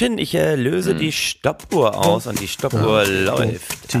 Chin, ich äh, löse hm. die Stoppuhr aus und die Stoppuhr läuft.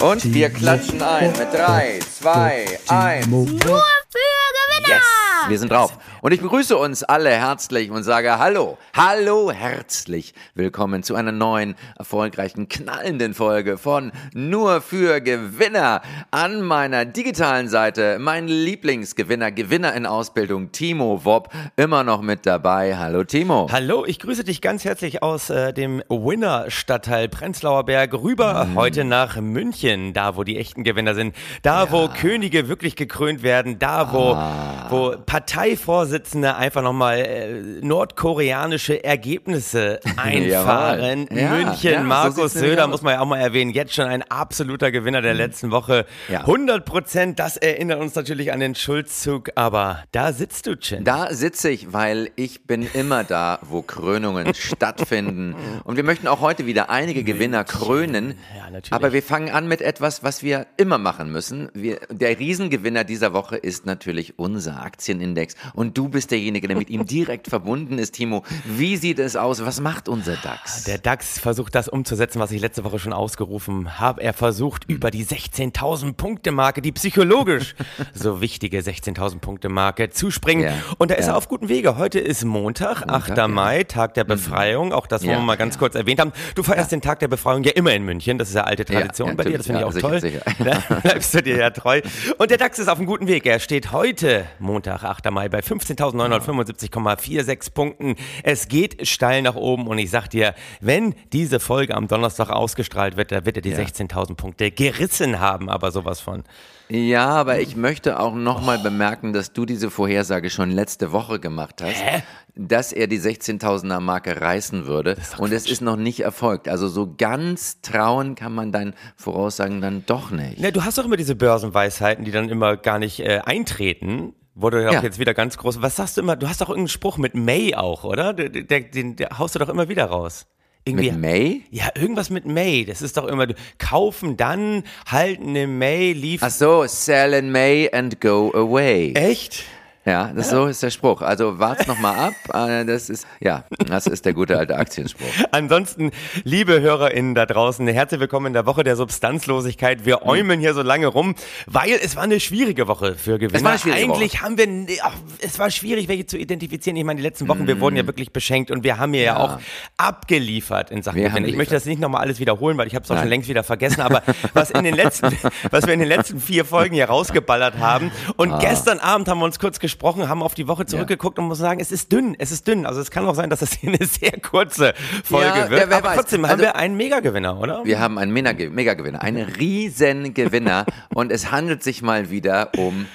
Und wir klatschen ein mit 3, 2, 1. Nur für Gewinner! Yes, wir sind drauf. Und ich begrüße uns alle herzlich und sage Hallo, hallo, herzlich willkommen zu einer neuen, erfolgreichen, knallenden Folge von Nur für Gewinner. An meiner digitalen Seite mein Lieblingsgewinner, Gewinner in Ausbildung, Timo Wob, immer noch mit dabei. Hallo Timo. Hallo, ich grüße dich ganz herzlich aus äh, dem Winner-Stadtteil Prenzlauer Berg rüber mhm. heute nach München, da wo die echten Gewinner sind, da ja. wo Könige wirklich gekrönt werden, da wo, ah. wo Parteivorsitzende Vorsitzende einfach nochmal äh, nordkoreanische Ergebnisse einfahren. ja, München, ja, Markus so Söder, muss man ja auch mal erwähnen, jetzt schon ein absoluter Gewinner der mhm. letzten Woche. Ja. 100 Prozent, das erinnert uns natürlich an den Schulzzug, aber da sitzt du, Chin. Da sitze ich, weil ich bin immer da, wo Krönungen stattfinden. Und wir möchten auch heute wieder einige Gewinner krönen. Ja, natürlich. Aber wir fangen an mit etwas, was wir immer machen müssen. Wir, der Riesengewinner dieser Woche ist natürlich unser Aktienindex. Und du bist derjenige, der mit ihm direkt verbunden ist, Timo. Wie sieht es aus? Was macht unser DAX? Der DAX versucht das umzusetzen, was ich letzte Woche schon ausgerufen habe. Er versucht über die 16.000 Punkte Marke, die psychologisch so wichtige 16.000 Punkte Marke zu springen. Ja, Und da ist ja. er auf gutem Wege. Heute ist Montag, Montag 8. Mai, Tag der mhm. Befreiung. Auch das wollen ja, wir mal ganz kurz erwähnt haben. Du feierst den Tag der Befreiung ja immer in München. Das ist ja alte Tradition bei dir. Das finde ich auch sicher, toll. Sicher. Da bleibst du dir ja treu. Und der DAX ist auf einem guten Weg. Er steht heute, Montag, 8. Mai, bei 15. 15.975,46 Punkten. Es geht steil nach oben und ich sag dir, wenn diese Folge am Donnerstag ausgestrahlt wird, da wird er die ja. 16.000 Punkte gerissen haben, aber sowas von. Ja, aber ich möchte auch nochmal oh. bemerken, dass du diese Vorhersage schon letzte Woche gemacht hast, Hä? Dass er die 16.000er Marke reißen würde. Und es ist noch nicht erfolgt. Also so ganz trauen kann man deinen Voraussagen dann doch nicht. Na, du hast doch immer diese Börsenweisheiten, die dann immer gar nicht äh, eintreten. Wurde ja auch jetzt wieder ganz groß. Was sagst du immer? Du hast doch irgendeinen Spruch mit May auch, oder? Den, den, den, den haust du doch immer wieder raus. Irgendwie, mit May? Ja, irgendwas mit May. Das ist doch immer, kaufen dann, halten im May, liefern. Ach so, sell in May and go away. Echt? Ja, das so ist der Spruch. Also wart's noch mal ab. Äh, das ist ja, das ist der gute alte Aktienspruch. Ansonsten, liebe HörerInnen da draußen, herzlich willkommen in der Woche der Substanzlosigkeit. Wir äumeln hier so lange rum, weil es war eine schwierige Woche für Gewinner. Es war eine schwierige Eigentlich Woche. haben wir, ach, es war schwierig, welche zu identifizieren. Ich meine, die letzten Wochen, wir wurden ja wirklich beschenkt und wir haben hier ja, ja auch abgeliefert in Sachen Gewinner. Ich möchte das nicht nochmal alles wiederholen, weil ich habe es auch schon längst wieder vergessen. Aber was in den letzten, was wir in den letzten vier Folgen hier rausgeballert haben und ah. gestern Abend haben wir uns kurz gesprochen gesprochen, haben auf die Woche zurückgeguckt ja. und muss sagen, es ist dünn, es ist dünn. Also es kann auch sein, dass das hier eine sehr kurze Folge ja, wird. Ja, Aber weiß. trotzdem haben also, wir einen Megagewinner, oder? Wir haben einen Megagewinner, einen Riesengewinner und es handelt sich mal wieder um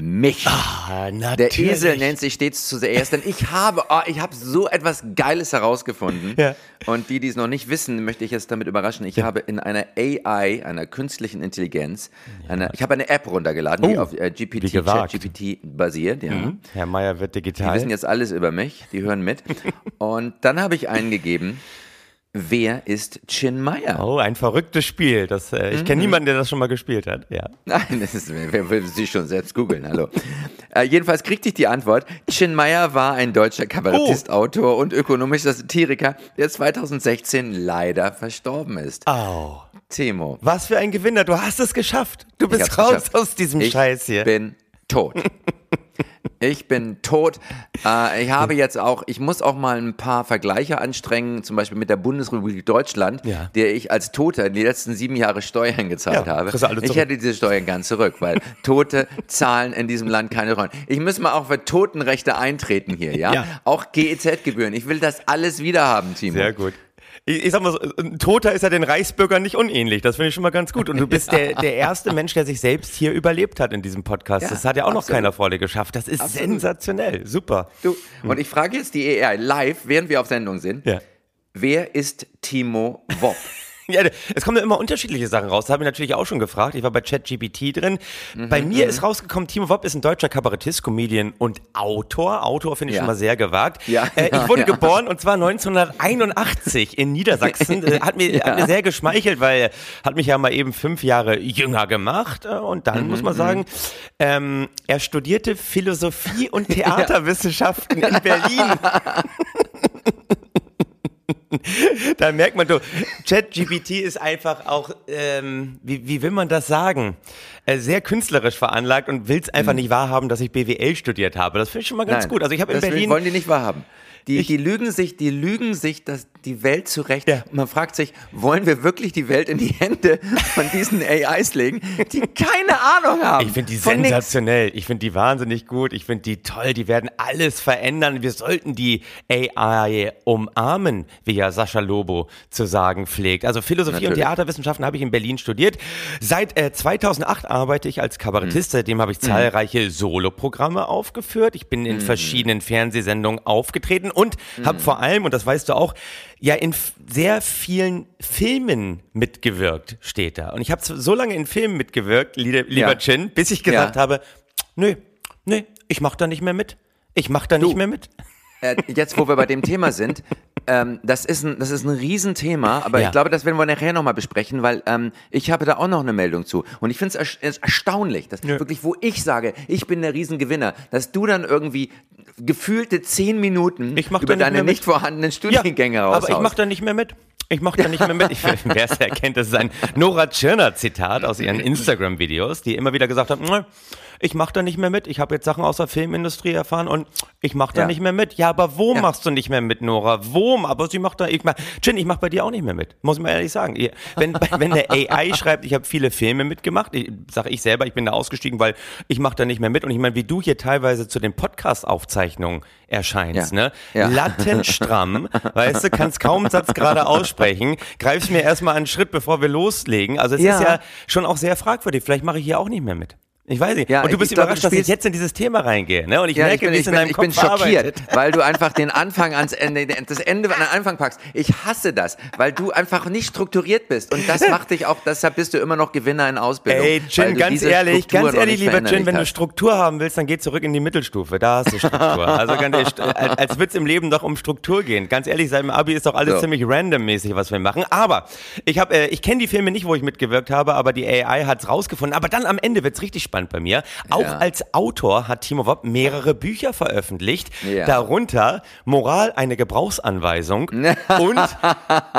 mich. Ah, Der Esel nennt sich stets zuerst, denn ich habe, oh, ich habe so etwas Geiles herausgefunden. Ja. Und die, die es noch nicht wissen, möchte ich jetzt damit überraschen. Ich ja. habe in einer AI, einer künstlichen Intelligenz, ja. eine, ich habe eine App runtergeladen, oh, die auf äh, GPT, GPT basiert. Mhm. Herr Meier wird digital. Die wissen jetzt alles über mich, die hören mit. Und dann habe ich eingegeben, Wer ist Chin Meyer? Oh, ein verrücktes Spiel. Das, äh, ich kenne mhm. niemanden, der das schon mal gespielt hat. Ja. Nein, das ist, wer will sich schon selbst googeln? Hallo. äh, jedenfalls kriegte ich die Antwort. Chin Meyer war ein deutscher Kabarettist, oh. Autor und ökonomischer Satiriker, der 2016 leider verstorben ist. Oh. Timo. Was für ein Gewinner. Du hast es geschafft. Du bist raus geschafft. aus diesem ich Scheiß hier. Ich bin tot. Ich bin tot. Äh, ich habe jetzt auch, ich muss auch mal ein paar Vergleiche anstrengen, zum Beispiel mit der Bundesrepublik Deutschland, ja. der ich als Toter die letzten sieben Jahre Steuern gezahlt ja, habe. Ich hätte diese Steuern gern zurück, weil Tote zahlen in diesem Land keine Rollen. Ich muss mal auch für Totenrechte eintreten hier, ja? ja. Auch GEZ-Gebühren. Ich will das alles wieder haben, Timo. Sehr gut ich, ich sag mal so, ein Toter ist ja den Reichsbürgern nicht unähnlich. Das finde ich schon mal ganz gut. Und du bist der, der erste Mensch, der sich selbst hier überlebt hat in diesem Podcast. Ja, das hat ja auch absolut. noch keiner vor dir geschafft. Das ist absolut. sensationell. Super. Du, und ich frage jetzt die AI live, während wir auf Sendung sind. Ja. Wer ist Timo Wopp? Ja, es kommen ja immer unterschiedliche Sachen raus. Das habe ich natürlich auch schon gefragt. Ich war bei ChatGPT drin. Mhm, bei mir mhm. ist rausgekommen, Timo Wopp ist ein deutscher Kabarettist, Comedian und Autor. Autor finde ich ja. schon mal sehr gewagt. Ja, äh, ich wurde geboren und zwar 1981 in Niedersachsen. Äh, hat, mir, hat mir sehr geschmeichelt, weil hat mich ja mal eben fünf Jahre jünger gemacht. Äh, und dann mhm, muss man mhm. sagen, ähm, er studierte Philosophie und Theaterwissenschaften in Berlin. da merkt man, du, ChatGPT ist einfach auch, ähm, wie, wie will man das sagen? Äh, sehr künstlerisch veranlagt und will es einfach mhm. nicht wahrhaben, dass ich BWL studiert habe. Das finde ich schon mal ganz Nein, gut. Also ich habe in Berlin. wollen die nicht wahrhaben. Die, die lügen sich, die lügen sich das, die Welt zurecht. Ja. Man fragt sich, wollen wir wirklich die Welt in die Hände von diesen AIs legen, die keine Ahnung haben? Ich finde die sensationell. Nix. Ich finde die wahnsinnig gut. Ich finde die toll. Die werden alles verändern. Wir sollten die AI umarmen, wie ja Sascha Lobo zu sagen pflegt. Also Philosophie Natürlich. und Theaterwissenschaften habe ich in Berlin studiert. Seit äh, 2008 arbeite ich als Kabarettist. Mhm. Seitdem habe ich zahlreiche mhm. Soloprogramme aufgeführt. Ich bin in mhm. verschiedenen Fernsehsendungen aufgetreten und mhm. habe vor allem, und das weißt du auch, ja in sehr vielen Filmen mitgewirkt, steht da. Und ich habe so lange in Filmen mitgewirkt, lieber ja. Chin, bis ich gesagt ja. habe, nö, nö, ich mache da nicht mehr mit. Ich mache da du, nicht mehr mit. Äh, jetzt, wo wir bei dem Thema sind, ähm, das, ist ein, das ist ein Riesenthema, aber ja. ich glaube, das werden wir nachher nochmal besprechen, weil ähm, ich habe da auch noch eine Meldung zu. Und ich finde es erstaunlich, dass ja. wirklich, wo ich sage, ich bin der Riesengewinner, dass du dann irgendwie gefühlte zehn Minuten über deine nicht, vorhandenen Studiengänge ja, Aber ich mache da nicht mehr mit. Ich mache da nicht mehr mit. Wer es erkennt, das ist ein Nora Tschirner Zitat aus ihren Instagram-Videos, die immer wieder gesagt hat, ich mache da nicht mehr mit. Ich habe jetzt Sachen aus der Filmindustrie erfahren und ich mache da ja. nicht mehr mit. Ja, aber wo ja. machst du nicht mehr mit, Nora? Wo? Aber sie macht da, ich mach, Jin, ich mache bei dir auch nicht mehr mit. Muss ich mal ehrlich sagen. Wenn, wenn der AI schreibt, ich habe viele Filme mitgemacht, sage ich selber, ich bin da ausgestiegen, weil ich mache da nicht mehr mit. Und ich meine, wie du hier teilweise zu den Podcast-Aufzeichnungen erscheinst, ja. ne? Lattenstramm, weißt du, kannst kaum einen Satz gerade aussprechen, greifst mir erstmal einen Schritt, bevor wir loslegen. Also es ja. ist ja schon auch sehr fragwürdig. Vielleicht mache ich hier auch nicht mehr mit. Ich weiß nicht. Ja, und du bist überrascht, glaub, dass ich jetzt in dieses Thema reingehe. Ne? Und ich ja, merke, wie es in deinem ich Kopf bin schockiert, weil du einfach den Anfang ans Ende, das Ende an den Anfang packst. Ich hasse das, weil du einfach nicht strukturiert bist. Und das macht dich auch, deshalb bist du immer noch Gewinner in Ausbildung. Ey, Jin, ganz ehrlich, ganz ehrlich, lieber Jin, wenn du Struktur haben willst, dann geh zurück in die Mittelstufe. Da hast du Struktur. also ganz ehrlich, als, es im Leben doch um Struktur gehen. Ganz ehrlich, seit dem Abi ist doch alles so. ziemlich randommäßig, was wir machen. Aber ich habe, äh, ich kenne die Filme nicht, wo ich mitgewirkt habe, aber die AI hat es rausgefunden. Aber dann am Ende wird es richtig spannend bei mir. Auch ja. als Autor hat Timo Wopp mehrere Bücher veröffentlicht, ja. darunter Moral eine Gebrauchsanweisung und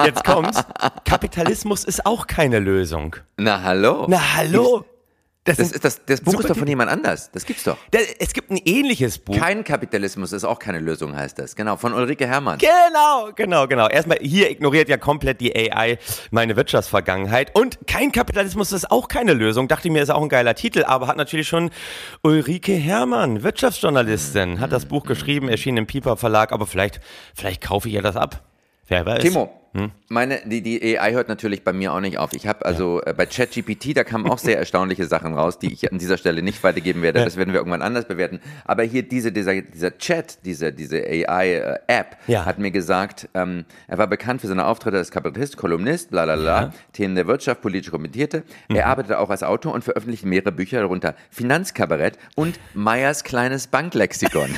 jetzt kommt's, Kapitalismus ist auch keine Lösung. Na hallo. Na hallo. Das, das, ist, das, das Buch ist doch von jemand anders. Das gibt's doch. Das, es gibt ein ähnliches Buch. Kein Kapitalismus ist auch keine Lösung, heißt das. Genau, von Ulrike Herrmann. Genau, genau, genau. Erstmal, hier ignoriert ja komplett die AI meine Wirtschaftsvergangenheit. Und kein Kapitalismus ist auch keine Lösung. Dachte ich mir, ist auch ein geiler Titel, aber hat natürlich schon Ulrike Herrmann, Wirtschaftsjournalistin, mhm. hat das Buch geschrieben, erschien im Piper Verlag, aber vielleicht, vielleicht kaufe ich ihr das ab. Wer weiß. Timo, hm? Meine, die, die AI hört natürlich bei mir auch nicht auf. Ich habe also ja. äh, bei ChatGPT, da kamen auch sehr erstaunliche Sachen raus, die ich an dieser Stelle nicht weitergeben werde. Ja. Das werden wir irgendwann anders bewerten. Aber hier diese, dieser, dieser Chat, diese, diese AI-App, äh, ja. hat mir gesagt, ähm, er war bekannt für seine Auftritte als Kabarettist, Kolumnist, bla bla bla, Themen der Wirtschaft, politisch kommentierte. Mhm. Er arbeitete auch als Autor und veröffentlichte mehrere Bücher, darunter Finanzkabarett und Meyers kleines Banklexikon.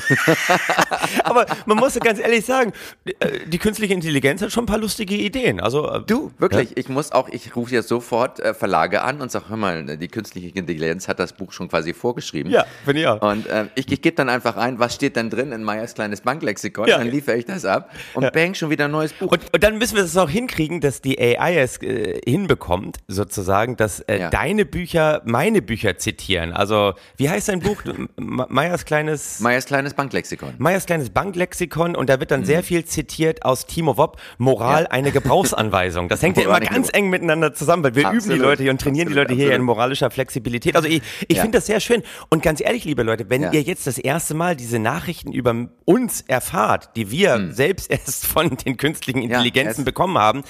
Aber man muss ja ganz ehrlich sagen, die, äh, die künstliche Intelligenz hat schon ein paar lustige lustige Ideen. Also äh, du wirklich, ja? ich muss auch, ich rufe jetzt sofort äh, Verlage an und sage, hör mal, die künstliche Intelligenz hat das Buch schon quasi vorgeschrieben. Ja, finde ich auch. Und äh, ich, ich gebe dann einfach ein, was steht denn drin in Meyers kleines Banklexikon, ja. dann liefere ich das ab und ja. bang schon wieder ein neues Buch. Und, und, dann müssen wir es auch hinkriegen, dass die AI es äh, hinbekommt, sozusagen, dass äh, ja. deine Bücher meine Bücher zitieren. Also wie heißt dein Buch? Meyers kleines Meyers kleines Banklexikon. Meyers kleines Banklexikon und da wird dann mhm. sehr viel zitiert aus Timo Wopp, Moral eine Gebrauchsanweisung. Das hängt ja immer ganz eng miteinander zusammen, weil wir absolut, üben die Leute hier und trainieren absolut, die Leute hier in moralischer Flexibilität. Also ich, ich ja. finde das sehr schön. Und ganz ehrlich, liebe Leute, wenn ja. ihr jetzt das erste Mal diese Nachrichten über uns erfahrt, die wir hm. selbst erst von den künstlichen Intelligenzen ja, bekommen haben,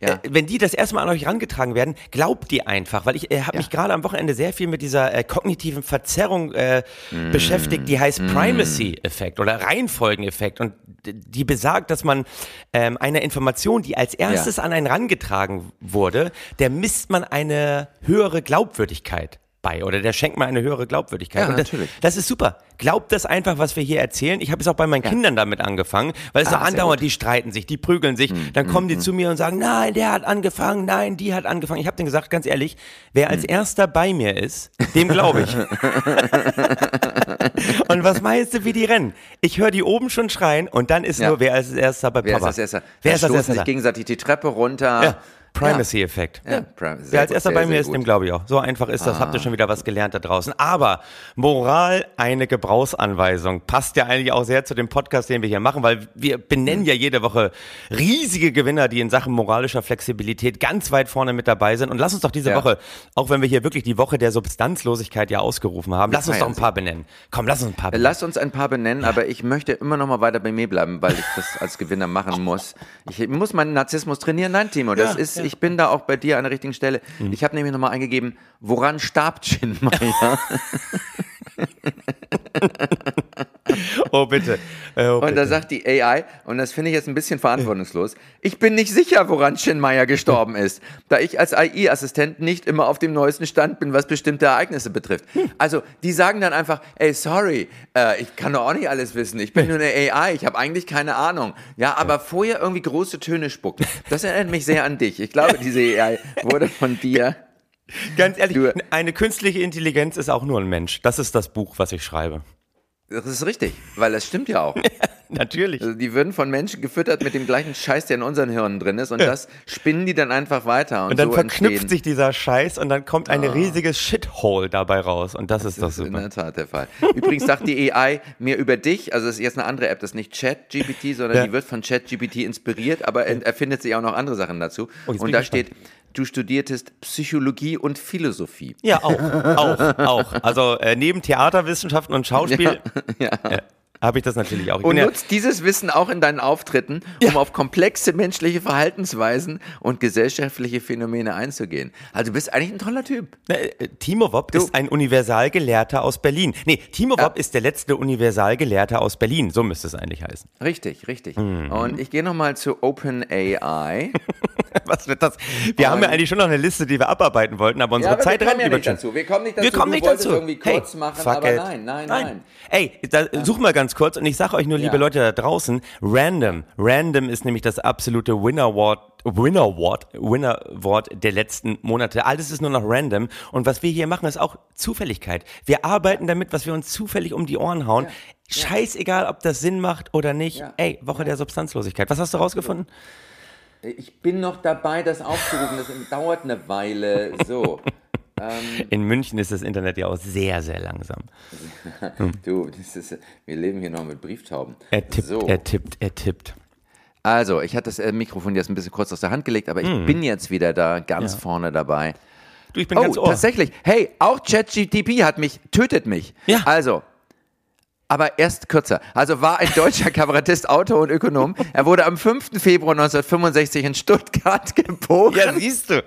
äh, wenn die das erste Mal an euch herangetragen werden, glaubt die einfach, weil ich äh, habe mich gerade am Wochenende sehr viel mit dieser äh, kognitiven Verzerrung äh, mm. beschäftigt, die heißt mm. Primacy-Effekt oder Reihenfolgeneffekt und die besagt, dass man ähm, eine Information, die als erstes ja. an einen rangetragen wurde, der misst man eine höhere Glaubwürdigkeit bei oder der schenkt mir eine höhere Glaubwürdigkeit. Ja, das, natürlich. Das ist super. Glaubt das einfach, was wir hier erzählen. Ich habe es auch bei meinen ja. Kindern damit angefangen, weil es ah, auch andauernd, die streiten sich, die prügeln sich. Hm, dann kommen hm, die hm. zu mir und sagen, nein, der hat angefangen, nein, die hat angefangen. Ich habe denen gesagt, ganz ehrlich, wer als hm. erster bei mir ist, dem glaube ich. und was meinst du, wie die rennen? Ich höre die oben schon schreien und dann ist ja. nur, wer als erster bei wer Papa. Ist als erster? Wer ist als erster? sich gegenseitig die Treppe runter. Ja. Primacy-Effekt. Ja. Ja. Wer als erster bei mir ist, dem glaube ich auch. So einfach ist das. Ah. Habt ihr schon wieder was gelernt da draußen. Aber Moral, eine Gebrauchsanweisung. Passt ja eigentlich auch sehr zu dem Podcast, den wir hier machen, weil wir benennen hm. ja jede Woche riesige Gewinner, die in Sachen moralischer Flexibilität ganz weit vorne mit dabei sind. Und lass uns doch diese ja. Woche, auch wenn wir hier wirklich die Woche der Substanzlosigkeit ja ausgerufen haben, lass uns doch ein paar benennen. Komm, lass uns ein paar benennen. Lass uns ein paar benennen, aber ich möchte immer noch mal weiter bei mir bleiben, weil ich das als Gewinner machen muss. Ich muss meinen Narzissmus trainieren. Nein, Timo, das ist ich bin da auch bei dir an der richtigen Stelle. Mhm. Ich habe nämlich nochmal eingegeben, woran starb Chinmeier? oh, bitte. Äh, oh, und da sagt die AI, und das finde ich jetzt ein bisschen verantwortungslos, ich bin nicht sicher, woran Chinmeier gestorben ist, da ich als AI-Assistent nicht immer auf dem neuesten Stand bin, was bestimmte Ereignisse betrifft. Also, die sagen dann einfach, ey, sorry, äh, ich kann doch auch nicht alles wissen, ich bin nur eine AI, ich habe eigentlich keine Ahnung. Ja, aber vorher irgendwie große Töne spuckt. Das erinnert mich sehr an dich. Ich glaube, diese AI wurde von dir Ganz ehrlich, du, eine künstliche Intelligenz ist auch nur ein Mensch. Das ist das Buch, was ich schreibe. Das ist richtig, weil das stimmt ja auch. Natürlich. Also die würden von Menschen gefüttert mit dem gleichen Scheiß, der in unseren Hirnen drin ist und ja. das spinnen die dann einfach weiter. Und, und dann so verknüpft entstehen. sich dieser Scheiß und dann kommt ein oh. riesiges Shithole dabei raus und das, das ist doch super. in der Tat der Fall. Übrigens sagt die AI mir über dich, also das ist jetzt eine andere App, das ist nicht ChatGPT, sondern ja. die wird von ChatGPT inspiriert, aber er erfindet sich auch noch andere Sachen dazu. Oh, und da steht, du studiertest Psychologie und Philosophie. Ja, auch, auch, auch. Also äh, neben Theaterwissenschaften und Schauspiel ja, ja. Äh, habe ich das natürlich auch. Ich und nutzt ja dieses Wissen auch in deinen Auftritten, um auf komplexe menschliche Verhaltensweisen und gesellschaftliche Phänomene einzugehen. Also du bist eigentlich ein toller Typ. Äh, Timo Wopp du. ist ein Universalgelehrter aus Berlin. Nee, Timo. Wopp ist der letzte Universalgelehrter aus Berlin. So müsste es eigentlich heißen. Richtig, richtig. Mhm. Und ich gehe nochmal zu OpenAI. Was wird das? Wir haben ja eigentlich schon noch eine Liste, die wir abarbeiten wollten, aber unsere ja, aber Zeit rennt ja nicht dazu. Wir kommen nicht dazu. Wir kommen nicht dazu. irgendwie kurz hey, machen, aber nein, nein, nein, nein. Ey, da, such mal ganz kurz und ich sage euch nur, liebe ja. Leute da draußen, random. Random ist nämlich das absolute Winner-Wort Winner Wort, Winner Wort der letzten Monate. Alles ist nur noch random. Und was wir hier machen, ist auch Zufälligkeit. Wir arbeiten damit, was wir uns zufällig um die Ohren hauen. Ja. Scheißegal, ob das Sinn macht oder nicht. Ey, Woche der Substanzlosigkeit. Was hast du rausgefunden? Ich bin noch dabei, das aufzurufen. Das dauert eine Weile. So. Ähm, in München ist das Internet ja auch sehr, sehr langsam. du, ist, wir leben hier noch mit Brieftauben. Er tippt, so. er tippt, er tippt. Also, ich hatte das äh, Mikrofon jetzt ein bisschen kurz aus der Hand gelegt, aber ich mm. bin jetzt wieder da, ganz ja. vorne dabei. Du, ich bin oh, ganz ohr. tatsächlich. Hey, auch ChatGTP hat mich, tötet mich. Ja. Also, aber erst kürzer. Also war ein deutscher Kabarettist, Autor und Ökonom. Er wurde am 5. Februar 1965 in Stuttgart geboren. Ja, siehst du.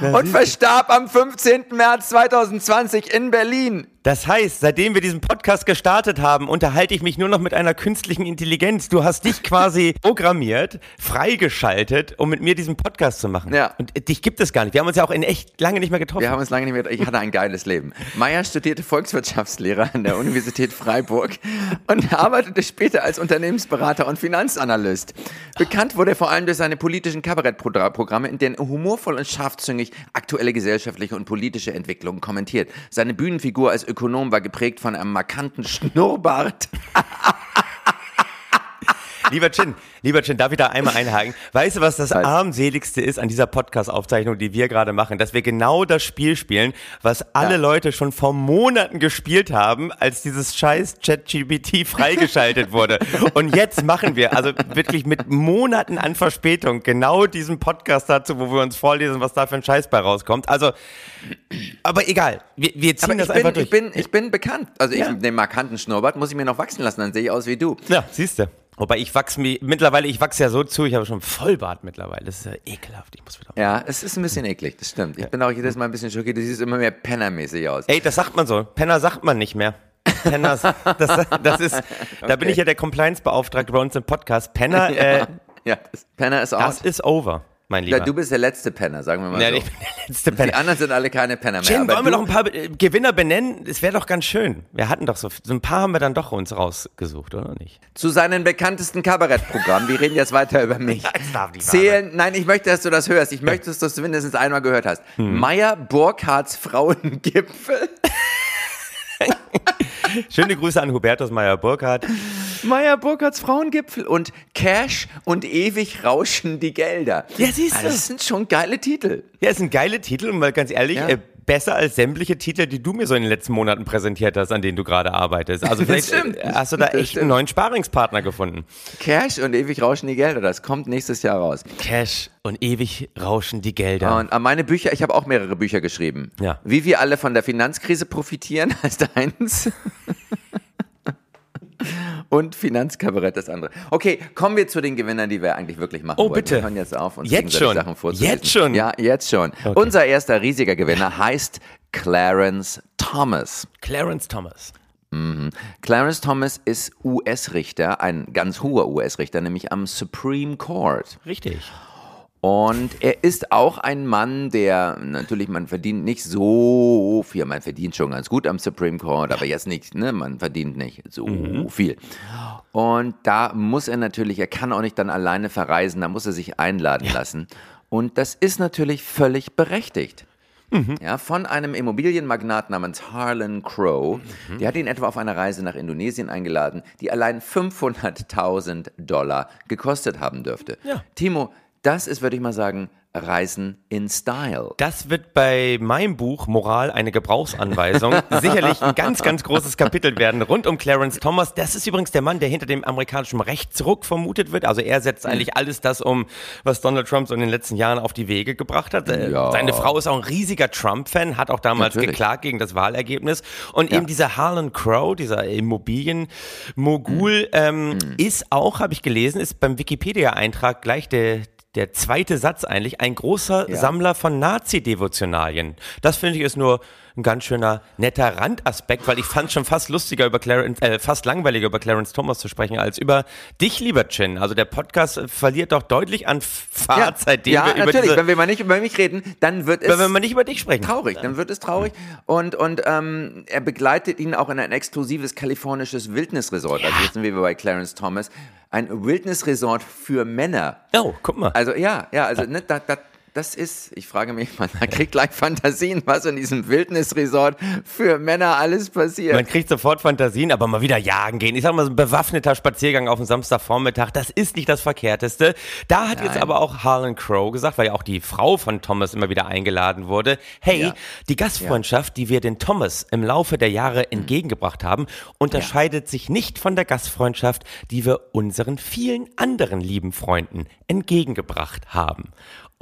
Ja, und verstarb am 15. März 2020 in Berlin. Das heißt, seitdem wir diesen Podcast gestartet haben, unterhalte ich mich nur noch mit einer künstlichen Intelligenz. Du hast dich quasi programmiert, freigeschaltet, um mit mir diesen Podcast zu machen. Ja. Und dich gibt es gar nicht. Wir haben uns ja auch in echt lange nicht mehr getroffen. Wir haben uns lange nicht mehr Ich hatte ein geiles Leben. Meyer studierte Volkswirtschaftslehrer an der Universität Freiburg und arbeitete später als Unternehmensberater und Finanzanalyst. Bekannt wurde er vor allem durch seine politischen Kabarettprogramme, in denen er humorvoll und scharfzüngig aktuelle gesellschaftliche und politische Entwicklungen kommentiert. Seine Bühnenfigur als Ökonom war geprägt von einem markanten Schnurrbart. Lieber Chin, lieber Chin, darf ich da einmal einhaken? Weißt du, was das armseligste ist an dieser Podcast-Aufzeichnung, die wir gerade machen? Dass wir genau das Spiel spielen, was alle ja. Leute schon vor Monaten gespielt haben, als dieses scheiß ChatGPT freigeschaltet wurde. Und jetzt machen wir, also wirklich mit Monaten an Verspätung, genau diesen Podcast dazu, wo wir uns vorlesen, was da für ein Scheiß bei rauskommt. Also, aber egal, wir, wir ziehen das bin, einfach durch. Ich bin, ich bin bekannt. Also ich, den markanten Schnurrbart muss ich mir noch wachsen lassen, dann sehe ich aus wie du. Ja, siehst du. Wobei ich wachse mir, mittlerweile, ich wachse ja so zu, ich habe schon Vollbart mittlerweile. Das ist ja ekelhaft. Ich muss wieder. Ja, es ist ein bisschen eklig, das stimmt. Ich ja. bin auch jedes Mal ein bisschen schockiert. Du siehst immer mehr Pennermäßig aus. Ey, das sagt man so. Penner sagt man nicht mehr. Penner, das, das ist, okay. da bin ich ja der Compliance-Beauftragte bei uns im Podcast. Penner, äh, ja, Penner ist aus. Das ist over. Mein Lieber. Ja, du bist der letzte Penner, sagen wir mal ja, so. Ich bin der letzte Penner. Die anderen sind alle keine Penner mehr. Jim, wollen wir noch ein paar Gewinner benennen? Es wäre doch ganz schön. Wir hatten doch so, so ein paar haben wir dann doch uns rausgesucht, oder nicht? Zu seinen bekanntesten Kabarettprogrammen, wir reden jetzt weiter über mich. Zählen, nein, ich möchte, dass du das hörst. Ich möchte, dass du das mindestens einmal gehört hast. Hm. Meier Burkhardts Frauengipfel. Schöne Grüße an Hubertus Meyer Burkhardt. Meyer Burkhardts Frauengipfel und Cash und ewig rauschen die Gelder. Ja, siehst du. Das sind schon geile Titel. Ja, es sind geile Titel und mal ganz ehrlich, ja. äh, besser als sämtliche Titel, die du mir so in den letzten Monaten präsentiert hast, an denen du gerade arbeitest. Also vielleicht äh, hast du da echt einen neuen Sparingspartner gefunden. Cash und ewig rauschen die Gelder, das kommt nächstes Jahr raus. Cash und ewig rauschen die Gelder. Und meine Bücher, ich habe auch mehrere Bücher geschrieben. Ja. Wie wir alle von der Finanzkrise profitieren, heißt eins. Und Finanzkabarett das andere. Okay, kommen wir zu den Gewinnern, die wir eigentlich wirklich machen oh, wollen. bitte. Wir hören jetzt auf, uns jetzt schon. Sachen vorzulesen. Jetzt schon? Ja, jetzt schon. Okay. Unser erster riesiger Gewinner heißt Clarence Thomas. Clarence Thomas. Mhm. Clarence Thomas ist US-Richter, ein ganz hoher US-Richter, nämlich am Supreme Court. Richtig. Und er ist auch ein Mann, der natürlich, man verdient nicht so viel, man verdient schon ganz gut am Supreme Court, aber jetzt nicht, ne, man verdient nicht so mhm. viel. Und da muss er natürlich, er kann auch nicht dann alleine verreisen, da muss er sich einladen ja. lassen. Und das ist natürlich völlig berechtigt. Mhm. Ja, von einem Immobilienmagnat namens Harlan Crow. Mhm. Der hat ihn etwa auf eine Reise nach Indonesien eingeladen, die allein 500.000 Dollar gekostet haben dürfte. Ja. Timo, das ist, würde ich mal sagen, Reisen in Style. Das wird bei meinem Buch Moral eine Gebrauchsanweisung sicherlich ein ganz, ganz großes Kapitel werden rund um Clarence Thomas. Das ist übrigens der Mann, der hinter dem amerikanischen Rechtsruck vermutet wird. Also er setzt eigentlich hm. alles das um, was Donald Trump so in den letzten Jahren auf die Wege gebracht hat. Äh, ja. Seine Frau ist auch ein riesiger Trump-Fan, hat auch damals Natürlich. geklagt gegen das Wahlergebnis. Und ja. eben dieser Harlan Crow, dieser Immobilienmogul, hm. ähm, hm. ist auch, habe ich gelesen, ist beim Wikipedia-Eintrag gleich der, der zweite Satz eigentlich, ein großer ja. Sammler von Nazi-Devotionalien. Das finde ich ist nur ein ganz schöner netter Randaspekt, weil ich fand es schon fast lustiger über Clarence, äh, fast langweiliger über Clarence Thomas zu sprechen als über dich, lieber Chin. Also der Podcast verliert doch deutlich an Fahrt, ja, seitdem ja, wir über natürlich. Wenn wir mal nicht über mich reden, dann wird es wenn wir mal nicht über dich sprechen, traurig. Dann wird es traurig. Und und ähm, er begleitet ihn auch in ein exklusives kalifornisches Wildnisresort. Ja. Also jetzt sind wir bei Clarence Thomas. Ein Wildnisresort für Männer. Oh, guck mal. Also ja, ja, also ne, da, da das ist, ich frage mich, man kriegt gleich Fantasien, was in diesem Wildnisresort für Männer alles passiert. Man kriegt sofort Fantasien, aber mal wieder jagen gehen. Ich sag mal, so ein bewaffneter Spaziergang auf dem Samstagvormittag, das ist nicht das Verkehrteste. Da hat Nein. jetzt aber auch Harlan Crow gesagt, weil ja auch die Frau von Thomas immer wieder eingeladen wurde, hey, ja. die Gastfreundschaft, ja. die wir den Thomas im Laufe der Jahre mhm. entgegengebracht haben, unterscheidet ja. sich nicht von der Gastfreundschaft, die wir unseren vielen anderen lieben Freunden entgegengebracht haben.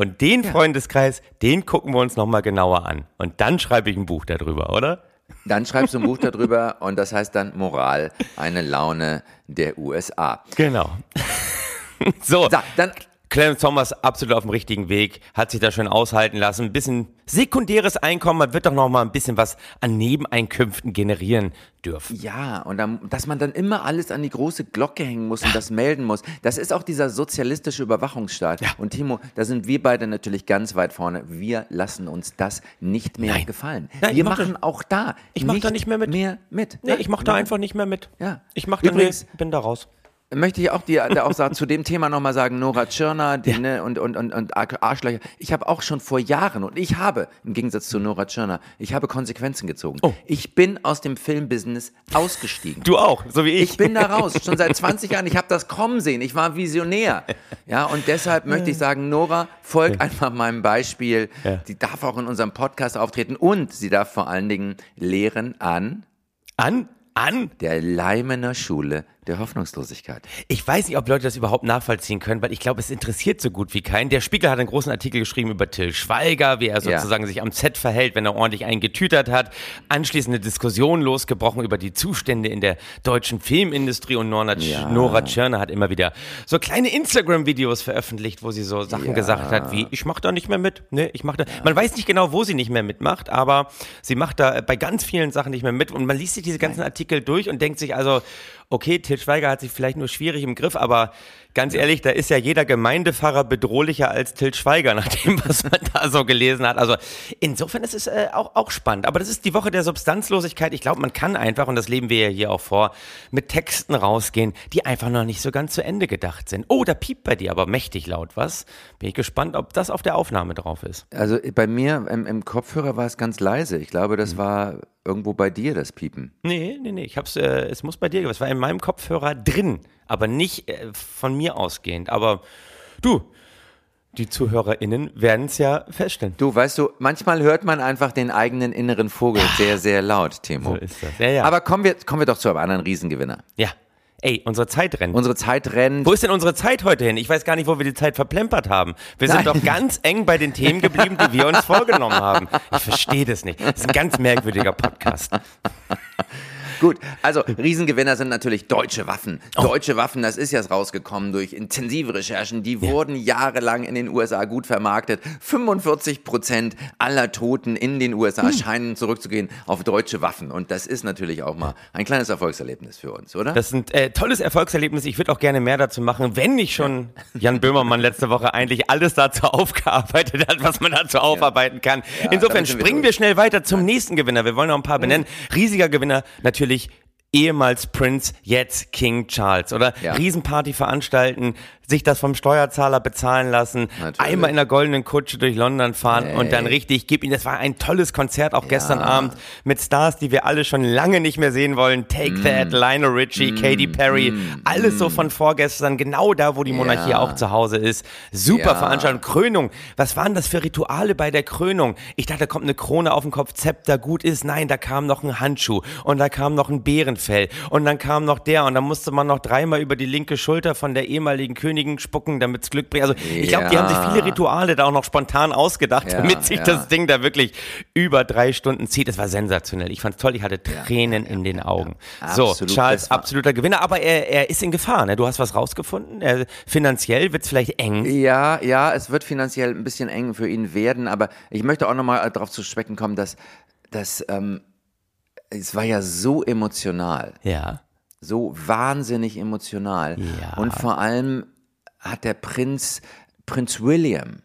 Und den ja. Freundeskreis, den gucken wir uns nochmal genauer an. Und dann schreibe ich ein Buch darüber, oder? Dann schreibst du ein Buch darüber und das heißt dann Moral, eine Laune der USA. Genau. so, so dann Clarence Thomas absolut auf dem richtigen Weg, hat sich da schön aushalten lassen. Ein bisschen sekundäres Einkommen, man wird doch noch mal ein bisschen was an Nebeneinkünften generieren dürfen. Ja, und dann, dass man dann immer alles an die große Glocke hängen muss und das melden muss. Das ist auch dieser sozialistische Überwachungsstaat. Ja. Und Timo, da sind wir beide natürlich ganz weit vorne. Wir lassen uns das nicht mehr Nein. gefallen. Nein, wir machen das, auch da. Ich mache da nicht mehr mit. Mehr mit. Nee, ich mache da einfach nicht mehr mit. Ja. Ich mache da Übrigens, nee, bin da raus möchte ich auch dir auch sagen, zu dem Thema nochmal sagen, Nora Tschirner die, ja. ne, und, und, und, und Arschlöcher. Ich habe auch schon vor Jahren, und ich habe, im Gegensatz zu Nora Tschirner, ich habe Konsequenzen gezogen. Oh. Ich bin aus dem Filmbusiness ausgestiegen. Du auch, so wie ich. Ich bin da raus, schon seit 20 Jahren. Ich habe das kommen sehen, ich war Visionär. Ja, und deshalb möchte ich sagen, Nora, folg einfach meinem Beispiel. Ja. Die darf auch in unserem Podcast auftreten und sie darf vor allen Dingen lehren an... An? An? Der Leimener Schule der Hoffnungslosigkeit. Ich weiß nicht, ob Leute das überhaupt nachvollziehen können, weil ich glaube, es interessiert so gut wie keinen. Der Spiegel hat einen großen Artikel geschrieben über Till Schweiger, wie er sozusagen ja. sich am Set verhält, wenn er ordentlich einen getütert hat. Anschließend eine Diskussion losgebrochen über die Zustände in der deutschen Filmindustrie und Nora, ja. Nora Tschirner hat immer wieder so kleine Instagram-Videos veröffentlicht, wo sie so Sachen ja. gesagt hat, wie ich mache da nicht mehr mit. Ne, ich mache da. Man weiß nicht genau, wo sie nicht mehr mitmacht, aber sie macht da bei ganz vielen Sachen nicht mehr mit und man liest sich diese ganzen Artikel durch und denkt sich also, okay, Til Schweiger hat sich vielleicht nur schwierig im Griff, aber ganz ehrlich, da ist ja jeder Gemeindepfarrer bedrohlicher als Til Schweiger, nach dem, was man da so gelesen hat. Also insofern ist es äh, auch, auch spannend. Aber das ist die Woche der Substanzlosigkeit. Ich glaube, man kann einfach, und das leben wir ja hier auch vor, mit Texten rausgehen, die einfach noch nicht so ganz zu Ende gedacht sind. Oh, da piept bei dir aber mächtig laut was. Bin ich gespannt, ob das auf der Aufnahme drauf ist. Also bei mir im, im Kopfhörer war es ganz leise. Ich glaube, das mhm. war irgendwo bei dir, das Piepen. Nee, nee, nee. Ich hab's, äh, es muss bei dir, es war in meinem Kopfhörer drin, aber nicht äh, von mir ausgehend. Aber du, die ZuhörerInnen werden es ja feststellen. Du, weißt du, manchmal hört man einfach den eigenen inneren Vogel sehr, sehr laut, Timo. So ist das. Ja, ja. Aber kommen wir, kommen wir doch zu einem anderen Riesengewinner. Ja. Ey, unsere Zeit rennt. Unsere Zeit rennt. Wo ist denn unsere Zeit heute hin? Ich weiß gar nicht, wo wir die Zeit verplempert haben. Wir Nein. sind doch ganz eng bei den Themen geblieben, die wir uns vorgenommen haben. Ich verstehe das nicht. Das ist ein ganz merkwürdiger Podcast. Gut, also Riesengewinner sind natürlich deutsche Waffen. Oh. Deutsche Waffen, das ist jetzt rausgekommen durch intensive Recherchen. Die ja. wurden jahrelang in den USA gut vermarktet. 45 Prozent aller Toten in den USA hm. scheinen zurückzugehen auf deutsche Waffen. Und das ist natürlich auch mal ein kleines Erfolgserlebnis für uns, oder? Das ist ein äh, tolles Erfolgserlebnis. Ich würde auch gerne mehr dazu machen, wenn nicht schon Jan Böhmermann letzte Woche eigentlich alles dazu aufgearbeitet hat, was man dazu aufarbeiten kann. Ja, Insofern springen wir schnell weiter zum nächsten Gewinner. Wir wollen noch ein paar benennen. Riesiger Gewinner natürlich natürlich ehemals Prince, jetzt King Charles. Oder ja. Riesenparty veranstalten, sich das vom Steuerzahler bezahlen lassen, Natürlich. einmal in der goldenen Kutsche durch London fahren hey. und dann richtig, gib ihm, das war ein tolles Konzert auch ja. gestern Abend mit Stars, die wir alle schon lange nicht mehr sehen wollen. Take mm. That, Lionel Richie, mm. Katy Perry, mm. alles so von vorgestern, genau da, wo die Monarchie ja. auch zu Hause ist. Super ja. Veranstaltung, Krönung. Was waren das für Rituale bei der Krönung? Ich dachte, da kommt eine Krone auf den Kopf, Zepter, gut ist. Nein, da kam noch ein Handschuh und da kam noch ein Bärenfell und dann kam noch der und dann musste man noch dreimal über die linke Schulter von der ehemaligen Königin Königin spucken, damit es Glück bringt. Also ich glaube, ja. die haben sich viele Rituale da auch noch spontan ausgedacht, ja, damit sich ja. das Ding da wirklich über drei Stunden zieht. Es war sensationell. Ich fand es toll. Ich hatte Tränen in den Augen. So, Charles, absoluter Gewinner. Aber er, er ist in Gefahr. Ne? Du hast was rausgefunden. Er, finanziell wird es vielleicht eng. Ja, ja, es wird finanziell ein bisschen eng für ihn werden. Aber ich möchte auch nochmal darauf zu sprechen kommen, dass, dass ähm, es war ja so emotional. Ja so wahnsinnig emotional. Ja. Und vor allem hat der Prinz, Prinz William.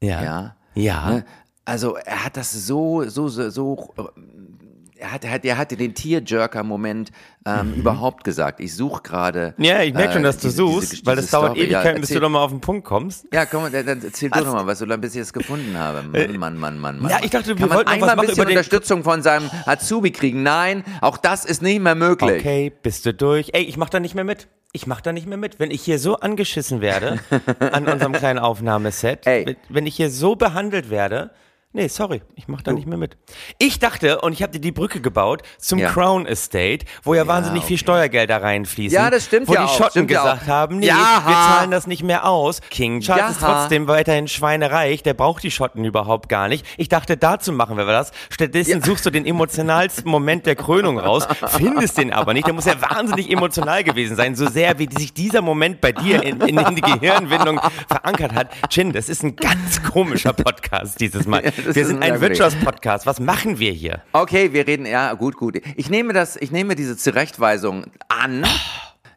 Ja. Ja. ja. Ne? Also er hat das so, so, so, so er, hat, er, hat, er hatte den Tierjerker-Moment ähm, mhm. überhaupt gesagt. Ich suche gerade. Ja, ich merke schon, dass du diese, suchst, diese, weil das dauert Ewigkeiten, ja, bis du doch mal auf den Punkt kommst. Ja, komm, dann, erzähl du doch mal, was du da bis jetzt gefunden habe. Mann, Mann, Mann, Mann, Mann. Ja, ich dachte, wir wollten einmal ein bisschen Unterstützung von seinem Azubi kriegen. Nein, auch das ist nicht mehr möglich. Okay, bist du durch? Ey, ich mach da nicht mehr mit ich mache da nicht mehr mit. Wenn ich hier so angeschissen werde an unserem kleinen Aufnahmeset, Ey. wenn ich hier so behandelt werde, Nee, sorry, ich mache da du. nicht mehr mit. Ich dachte, und ich habe dir die Brücke gebaut zum ja. Crown Estate, wo ja, wahnsinnig okay. viel Steuergelder reinfließen. Ja, das stimmt wo ja Wo die Schotten stimmt gesagt haben, nee, ja, wir zahlen das nicht mehr aus. King Charles ist trotzdem weiterhin schweinereich, der braucht die Schotten überhaupt gar nicht. Ich dachte, dazu machen wir das. Stattdessen suchst du den emotionalsten Moment der Krönung raus, findest den aber nicht. Der muss ja wahnsinnig emotional gewesen sein, so sehr wie sich dieser Moment bei dir in, in, in die Gehirnwindung verankert hat. Chin, das ist ein ganz komischer Podcast dieses Mal wir sind ein Wirtschaftspodcast. Was machen wir hier? Okay, wir reden, ja, gut, gut. Ich nehme das, ich nehme diese Zurechtweisung an.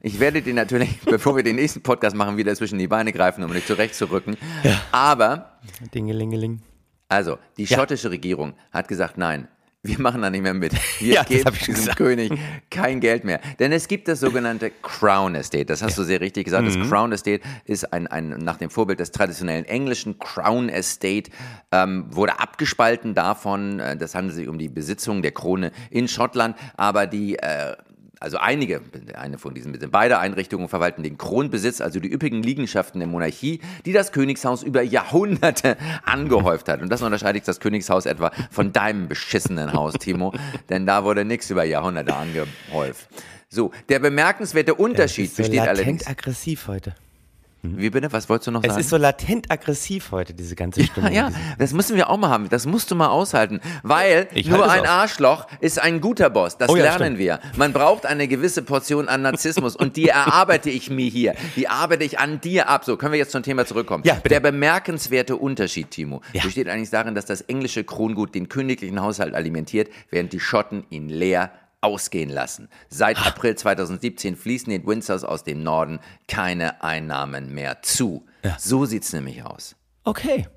Ich werde dir natürlich, bevor wir den nächsten Podcast machen, wieder zwischen die Beine greifen, um dich zurechtzurücken. Ja. Aber. Dingelingeling. Also, die schottische ja. Regierung hat gesagt, nein, wir machen da nicht mehr mit. Wir ja, geben diesem gesagt. König kein Geld mehr. Denn es gibt das sogenannte Crown Estate. Das hast ja. du sehr richtig gesagt. Mhm. Das Crown Estate ist ein, ein, nach dem Vorbild des traditionellen englischen Crown Estate, ähm, wurde abgespalten davon. Äh, das handelt sich um die Besitzung der Krone in Schottland. Aber die äh, also einige, eine von diesen, beide Einrichtungen verwalten den Kronbesitz, also die üppigen Liegenschaften der Monarchie, die das Königshaus über Jahrhunderte angehäuft hat. Und das unterscheidet das Königshaus etwa von deinem beschissenen Haus, Timo, denn da wurde nichts über Jahrhunderte angehäuft. So, der bemerkenswerte Unterschied so besteht allerdings. aggressiv heute. Wie bitte? Was wolltest du noch es sagen? Es ist so latent aggressiv heute, diese ganze Stimmung. Ja, ja, das müssen wir auch mal haben. Das musst du mal aushalten. Weil ich nur ein Arschloch ist ein guter Boss. Das oh, ja, lernen stimmt. wir. Man braucht eine gewisse Portion an Narzissmus und die erarbeite ich mir hier. Die arbeite ich an dir ab. So, können wir jetzt zum Thema zurückkommen. Ja, bitte. Der bemerkenswerte Unterschied, Timo, ja. besteht eigentlich darin, dass das englische Krongut den königlichen Haushalt alimentiert, während die Schotten ihn leer ausgehen lassen. Seit April 2017 fließen den Windsors aus dem Norden keine Einnahmen mehr zu. Ja. So sieht es nämlich aus. Okay.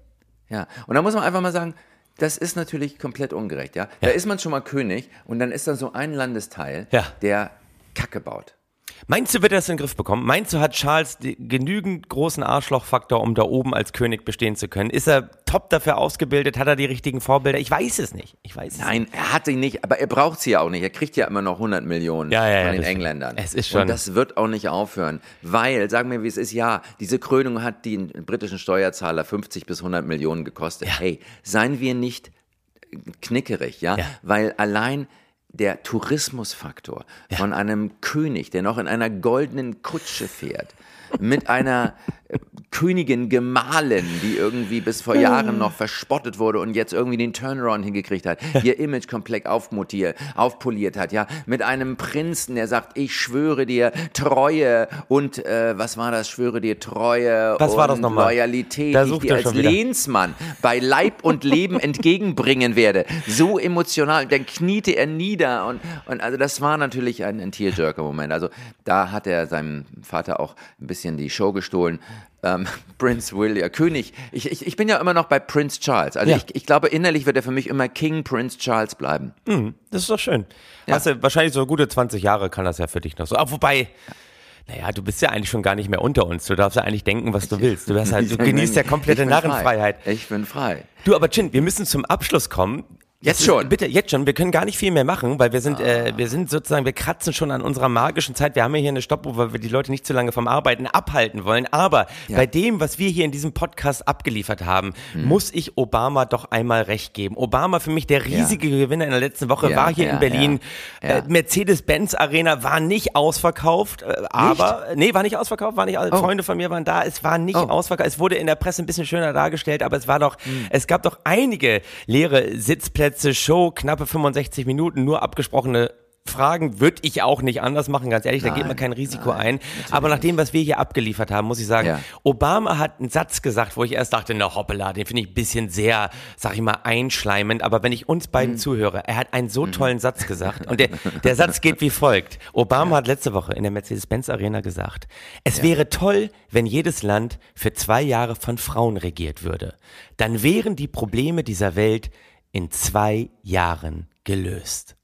Ja, und da muss man einfach mal sagen, das ist natürlich komplett ungerecht, ja. ja. Da ist man schon mal König und dann ist da so ein Landesteil, ja. der Kacke baut. Meinst du, wird er das in den Griff bekommen? Meinst du, hat Charles genügend großen Arschlochfaktor, um da oben als König bestehen zu können? Ist er top dafür ausgebildet? Hat er die richtigen Vorbilder? Ich weiß es nicht. Ich weiß Nein, nicht. er hat sie nicht, aber er braucht sie ja auch nicht. Er kriegt ja immer noch 100 Millionen ja, ja, von den Engländern. Es ist schon. Und das wird auch nicht aufhören, weil, sagen wir, wie es ist, ja, diese Krönung hat den britischen Steuerzahler 50 bis 100 Millionen gekostet. Hey, seien wir nicht knickerig, ja? Weil allein der Tourismusfaktor von einem König, der noch in einer goldenen Kutsche fährt, mit einer Königin Gemahlin, die irgendwie bis vor Jahren noch verspottet wurde und jetzt irgendwie den Turnaround hingekriegt hat, ihr Image komplett aufmutiert, aufpoliert hat, ja, mit einem Prinzen, der sagt, ich schwöre dir Treue und äh, was war das, schwöre dir Treue was und Loyalität, die ich dir als Lehnsmann bei Leib und Leben entgegenbringen werde. So emotional, dann kniete er nieder und, und also das war natürlich ein, ein Tearjerker-Moment. Also da hat er seinem Vater auch ein bisschen die Show gestohlen ähm, Prince William, König. Ich, ich, ich bin ja immer noch bei Prince Charles. Also ja. ich, ich glaube, innerlich wird er für mich immer King Prince Charles bleiben. Mhm, das ist doch schön. Ja. Hast du, wahrscheinlich so gute 20 Jahre kann das ja für dich noch so. Aber wobei, naja, du bist ja eigentlich schon gar nicht mehr unter uns. Du darfst ja eigentlich denken, was du willst. Du, hast halt, du genießt ja komplette Narrenfreiheit. Ich bin frei. Du, aber Chin, wir müssen zum Abschluss kommen. Jetzt schon. Bitte, jetzt schon. Wir können gar nicht viel mehr machen, weil wir sind, ah. äh, wir sind sozusagen, wir kratzen schon an unserer magischen Zeit. Wir haben ja hier eine Stoppuhr, weil wir die Leute nicht zu lange vom Arbeiten abhalten wollen. Aber ja. bei dem, was wir hier in diesem Podcast abgeliefert haben, hm. muss ich Obama doch einmal recht geben. Obama für mich der riesige ja. Gewinner in der letzten Woche ja, war hier in Berlin. Äh, Mercedes-Benz Arena war nicht ausverkauft, äh, aber nicht? nee, war nicht ausverkauft, war nicht. Oh. Freunde von mir waren da. Es war nicht oh. ausverkauft. Es wurde in der Presse ein bisschen schöner dargestellt, aber es war doch, hm. es gab doch einige leere Sitzplätze letzte Show, knappe 65 Minuten, nur abgesprochene Fragen würde ich auch nicht anders machen, ganz ehrlich, nein, da geht man kein Risiko nein, ein. Aber nach dem, was wir hier abgeliefert haben, muss ich sagen, ja. Obama hat einen Satz gesagt, wo ich erst dachte, na hoppala, den finde ich ein bisschen sehr, sag ich mal, einschleimend. Aber wenn ich uns beiden mhm. zuhöre, er hat einen so mhm. tollen Satz gesagt. Und der, der Satz geht wie folgt. Obama ja. hat letzte Woche in der Mercedes-Benz Arena gesagt, es ja. wäre toll, wenn jedes Land für zwei Jahre von Frauen regiert würde. Dann wären die Probleme dieser Welt in zwei Jahren gelöst.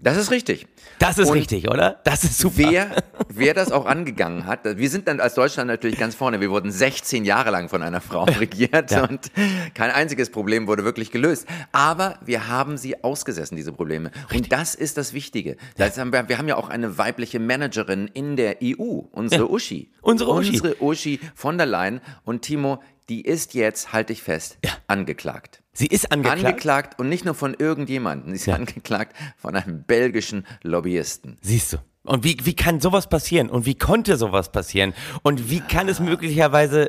Das ist richtig. Das ist und richtig, oder? Das ist super. Wer, wer das auch angegangen hat, wir sind dann als Deutschland natürlich ganz vorne. Wir wurden 16 Jahre lang von einer Frau regiert ja. und kein einziges Problem wurde wirklich gelöst. Aber wir haben sie ausgesessen, diese Probleme. Richtig. Und das ist das Wichtige. Das ja. haben wir, wir, haben ja auch eine weibliche Managerin in der EU, unsere ja. Uschi. Unsere Uschi. Unsere Uschi von der Leyen. Und Timo, die ist jetzt, halte ich fest, angeklagt. Sie ist angeklagt. Angeklagt und nicht nur von irgendjemandem. Sie ist ja. angeklagt von einem belgischen Lobbyisten. Siehst du. Und wie, wie kann sowas passieren? Und wie konnte sowas passieren? Und wie kann es möglicherweise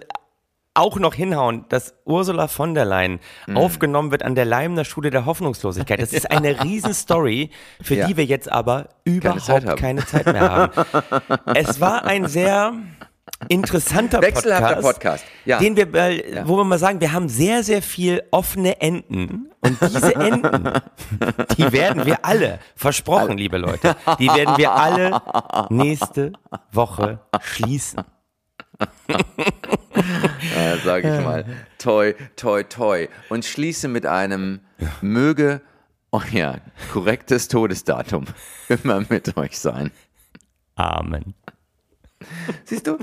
auch noch hinhauen, dass Ursula von der Leyen mhm. aufgenommen wird an der Leimner Schule der Hoffnungslosigkeit. Das ist eine Riesenstory, für ja. die wir jetzt aber überhaupt keine Zeit, keine Zeit mehr haben. es war ein sehr interessanter Wechselhafter Podcast, ja. den wir, ja. wo wir mal sagen, wir haben sehr, sehr viel offene Enden und diese Enden, die werden wir alle, versprochen, liebe Leute, die werden wir alle nächste Woche schließen. ja, sag ich mal, toi, toi, toi und schließe mit einem möge euer oh korrektes Todesdatum immer mit euch sein. Amen. Siehst du?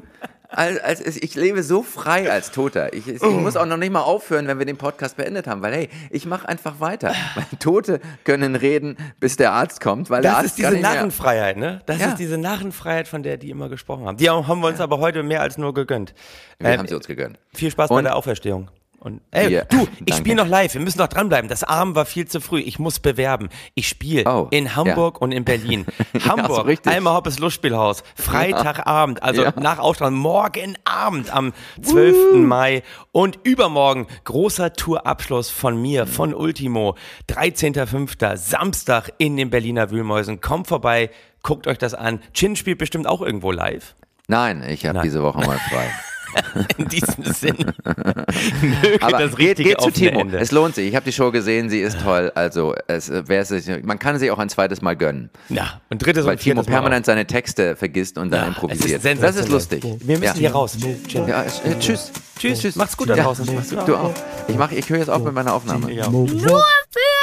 Als, als, ich lebe so frei als Toter. Ich, ich, muss auch noch nicht mal aufhören, wenn wir den Podcast beendet haben, weil hey, ich mache einfach weiter. Weil Tote können reden, bis der Arzt kommt, weil das der Arzt ist diese Narrenfreiheit, ne? Das ja. ist diese Narrenfreiheit, von der die immer gesprochen haben. Die haben wir uns ja. aber heute mehr als nur gegönnt. Wir äh, haben sie uns gegönnt. Viel Spaß Und bei der Auferstehung. Und ey, ja, du, ich spiele noch live. Wir müssen noch dranbleiben. Das Abend war viel zu früh. Ich muss bewerben. Ich spiele oh, in Hamburg ja. und in Berlin. Hamburg, ja, Alma Hoppes Lustspielhaus. Freitagabend, also nach Ausstrahlung, morgen Abend am 12. Uh. Mai und übermorgen großer Tourabschluss von mir, von Ultimo. 13.05. Samstag in den Berliner Wühlmäusen. Kommt vorbei, guckt euch das an. Chin spielt bestimmt auch irgendwo live. Nein, ich habe diese Woche mal frei. In diesem Sinn. Aber geht, geht zu Timo. Ende. Es lohnt sich. Ich habe die Show gesehen, sie ist toll. Also es, es, man kann sie auch ein zweites Mal gönnen. Ja, und drittes Weil und Timo permanent seine Texte vergisst und dann ja, improvisiert. Ist das ist lustig. Wir müssen ja. hier raus. Ja, äh, tschüss. Tschüss. Tschüss. Macht's gut da draußen. Du auch. Ich, ich höre jetzt auf mit meiner Aufnahme. Nur für